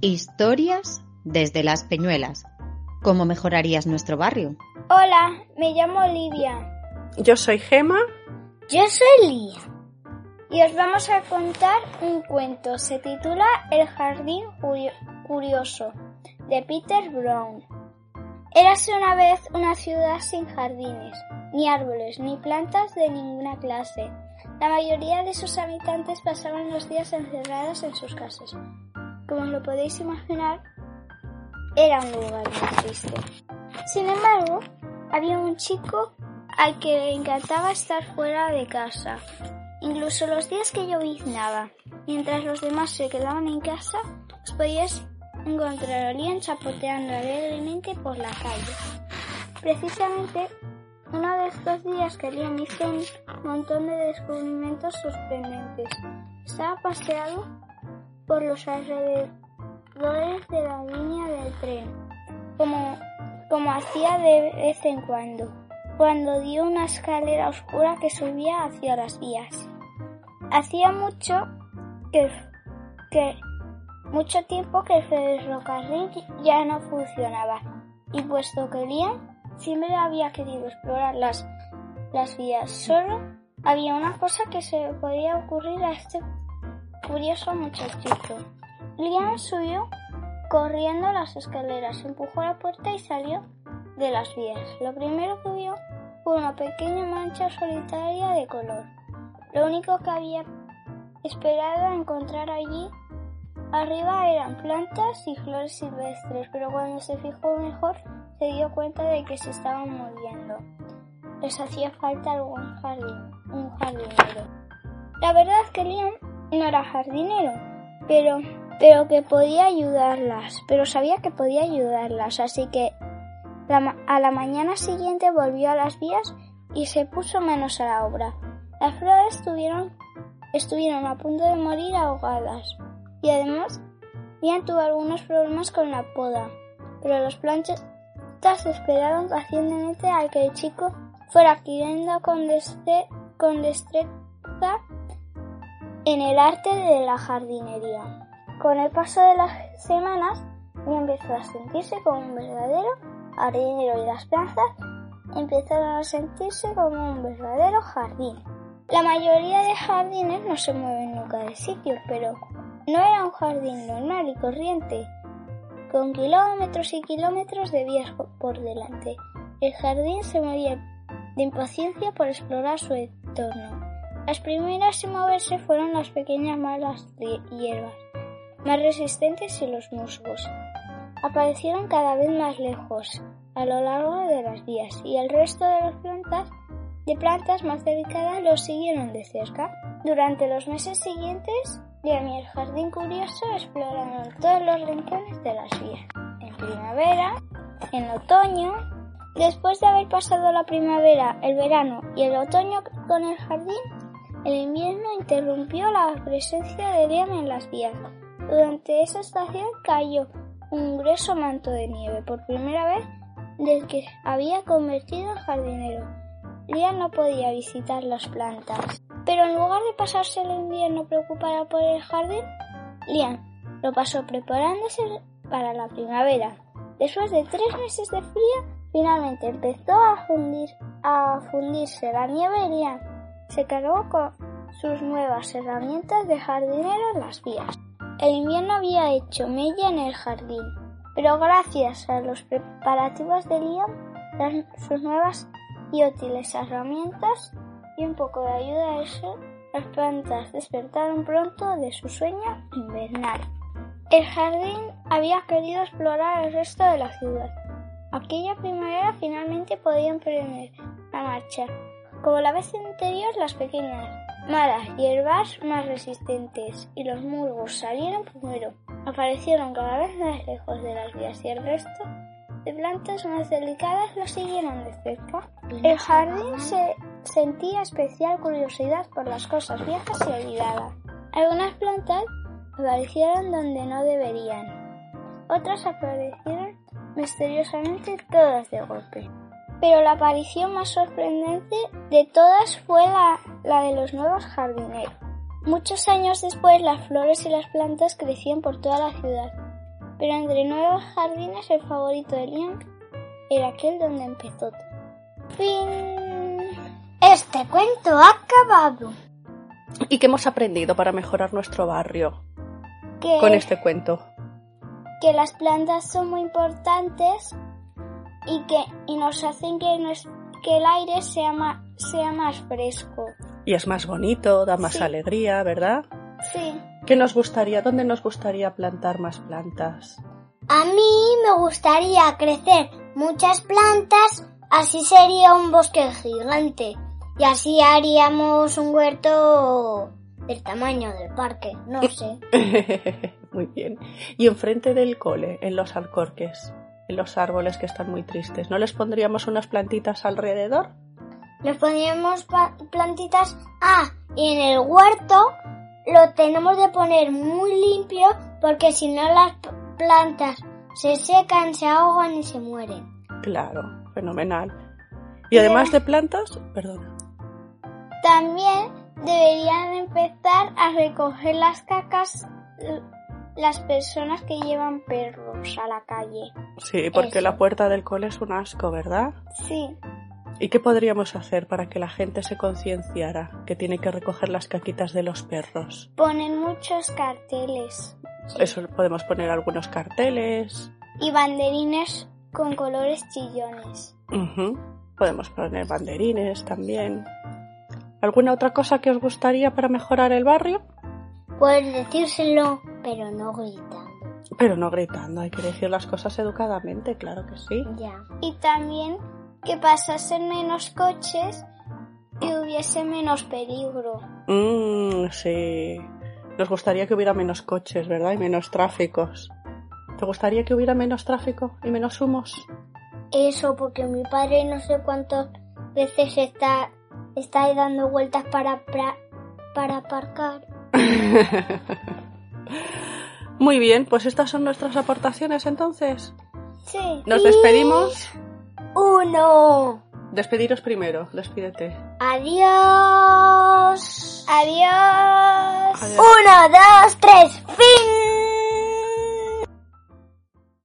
Historias desde las Peñuelas. ¿Cómo mejorarías nuestro barrio? Hola, me llamo Olivia. Yo soy Gema. Yo soy Lía. Y os vamos a contar un cuento. Se titula El jardín curioso, de Peter Brown. Érase una vez una ciudad sin jardines, ni árboles, ni plantas de ninguna clase. La mayoría de sus habitantes pasaban los días encerrados en sus casas, como lo podéis imaginar, era un lugar muy triste. Sin embargo, había un chico al que le encantaba estar fuera de casa, incluso los días que lloviznaba. Mientras los demás se quedaban en casa, os podíais encontrar a chapoteando alegremente por la calle. Precisamente, uno de estos días que Liam hizo un montón de descubrimientos sorprendentes. Estaba paseado por los alrededores de la línea del tren, como, como hacía de vez en cuando, cuando dio una escalera oscura que subía hacia las vías. Hacía mucho que, que mucho tiempo que el ferrocarril ya no funcionaba, y puesto que Liam siempre había querido explorar las, las vías, solo había una cosa que se podía ocurrir a este curioso muchachito. Liam subió corriendo las escaleras, empujó la puerta y salió de las vías. Lo primero que vio fue una pequeña mancha solitaria de color. Lo único que había esperado encontrar allí arriba eran plantas y flores silvestres, pero cuando se fijó mejor se dio cuenta de que se estaban moviendo. Les hacía falta algún jardín, un jardinero. La verdad es que Liam no era jardinero, pero, pero que podía ayudarlas, pero sabía que podía ayudarlas, así que a la mañana siguiente volvió a las vías y se puso menos a la obra. Las flores estuvieron, a punto de morir ahogadas y además Ian tuvo algunos problemas con la poda, pero los planchas esperaron pacientemente al que el chico fuera adquiriendo con, con destreza en el arte de la jardinería. Con el paso de las semanas, empezó a sentirse como un verdadero jardinero y las plantas empezaron a sentirse como un verdadero jardín. La mayoría de jardines no se mueven nunca de sitio, pero no era un jardín normal y corriente, con kilómetros y kilómetros de vías por delante. El jardín se movía de impaciencia por explorar su entorno. Las primeras en moverse fueron las pequeñas malas hierbas, más resistentes y los musgos. Aparecieron cada vez más lejos, a lo largo de las vías, y el resto de las plantas, de plantas más delicadas los siguieron de cerca. Durante los meses siguientes, Liam y el jardín curioso exploraron todos los rincones de las vías. En primavera, en otoño, después de haber pasado la primavera, el verano y el otoño con el jardín, el invierno interrumpió la presencia de Liam en las vías. Durante esa estación cayó un grueso manto de nieve por primera vez desde que había convertido en jardinero. Liam no podía visitar las plantas. Pero en lugar de pasarse el invierno preocupada por el jardín, Liam lo pasó preparándose para la primavera. Después de tres meses de frío, finalmente empezó a, fundir, a fundirse la nieve y Liam se cargó con sus nuevas herramientas de jardinero en las vías. El invierno había hecho mella en el jardín, pero gracias a los preparativos de Liam, sus nuevas y útiles herramientas y un poco de ayuda a eso, las plantas despertaron pronto de su sueño invernal. El jardín había querido explorar el resto de la ciudad. Aquella primavera finalmente podía emprender la marcha como la vez anterior, las pequeñas malas hierbas más resistentes y los musgos salieron primero. aparecieron cada vez más lejos de las vías y el resto de plantas más delicadas lo siguieron de cerca. El jardín se sentía especial curiosidad por las cosas viejas y olvidadas. Algunas plantas aparecieron donde no deberían. Otras aparecieron misteriosamente todas de golpe. Pero la aparición más sorprendente de todas fue la, la de los nuevos jardineros. Muchos años después las flores y las plantas crecían por toda la ciudad, pero entre nuevos jardines el favorito de Liam era aquel donde empezó todo. Fin. Este cuento ha acabado. ¿Y qué hemos aprendido para mejorar nuestro barrio Que, con este cuento? que las plantas son muy importantes y que y nos hacen que, nos- que el aire sea más, sea más fresco. Y es más bonito, da más Sí. alegría, ¿verdad? Sí. ¿Qué nos gustaría? ¿Dónde nos gustaría plantar más plantas? A mí me gustaría crecer muchas plantas, así sería un bosque gigante. Y así haríamos un huerto del tamaño del parque, no sé. muy bien. Y enfrente del cole, en los alcorques, los árboles que están muy tristes, ¿no les pondríamos unas plantitas alrededor? Nos poníamos pa- plantitas. Ah, y en el huerto lo tenemos de poner muy limpio porque si no las plantas se secan, se ahogan y se mueren. Claro, fenomenal. Y además de plantas, perdona. También deberían empezar a recoger las cacas las personas que llevan perros a la calle. Sí, porque Eso. la puerta del cole es un asco, ¿verdad? Sí. ¿Y qué podríamos hacer para que la gente se concienciara que tiene que recoger las caquitas de los perros? Ponen muchos carteles Eso podemos poner algunos carteles. y banderines con colores chillones. Podemos poner banderines también. ¿Alguna otra cosa que os gustaría para mejorar el barrio? Puedes decírselo, pero no gritando. Pero no gritando, hay que decir las cosas educadamente, claro que sí. Ya. Y también que pasasen menos coches y hubiese menos peligro. Mmm, sí. Nos gustaría que hubiera menos coches, ¿verdad? Y menos tráficos. ¿Te gustaría que hubiera menos tráfico y menos humos? Eso porque mi padre no sé cuántas veces está, está dando vueltas para, pra- para aparcar. Muy bien, pues estas son nuestras aportaciones entonces. Sí. Nos despedimos. Uno. Despediros primero, despídete. Adiós. Adiós. Adiós. Uno, dos, tres, fin.